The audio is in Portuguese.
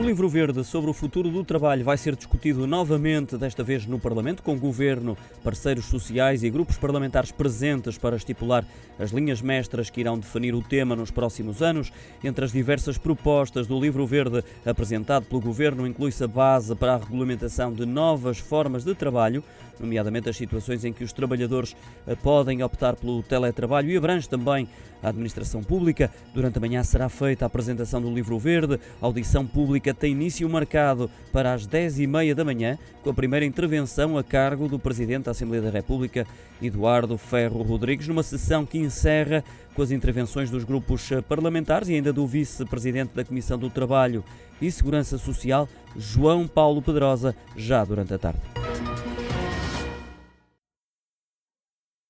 O livro verde sobre o futuro do trabalho vai ser discutido novamente, desta vez no Parlamento, com governo, parceiros sociais e grupos parlamentares presentes para estipular as linhas mestras que irão definir o tema nos próximos anos. Entre as diversas propostas do livro verde apresentado pelo governo, inclui-se a base para a regulamentação de novas formas de trabalho, nomeadamente as situações em que os trabalhadores podem optar pelo teletrabalho e abrange também a administração pública. Durante a manhã será feita a apresentação do livro verde, audição pública Tem início marcado para as 10h30 da manhã, com a primeira intervenção a cargo do Presidente da Assembleia da República, Eduardo Ferro Rodrigues, numa sessão que encerra com as intervenções dos grupos parlamentares e ainda do Vice-Presidente da Comissão do Trabalho e Segurança Social, João Paulo Pedrosa, já durante a tarde.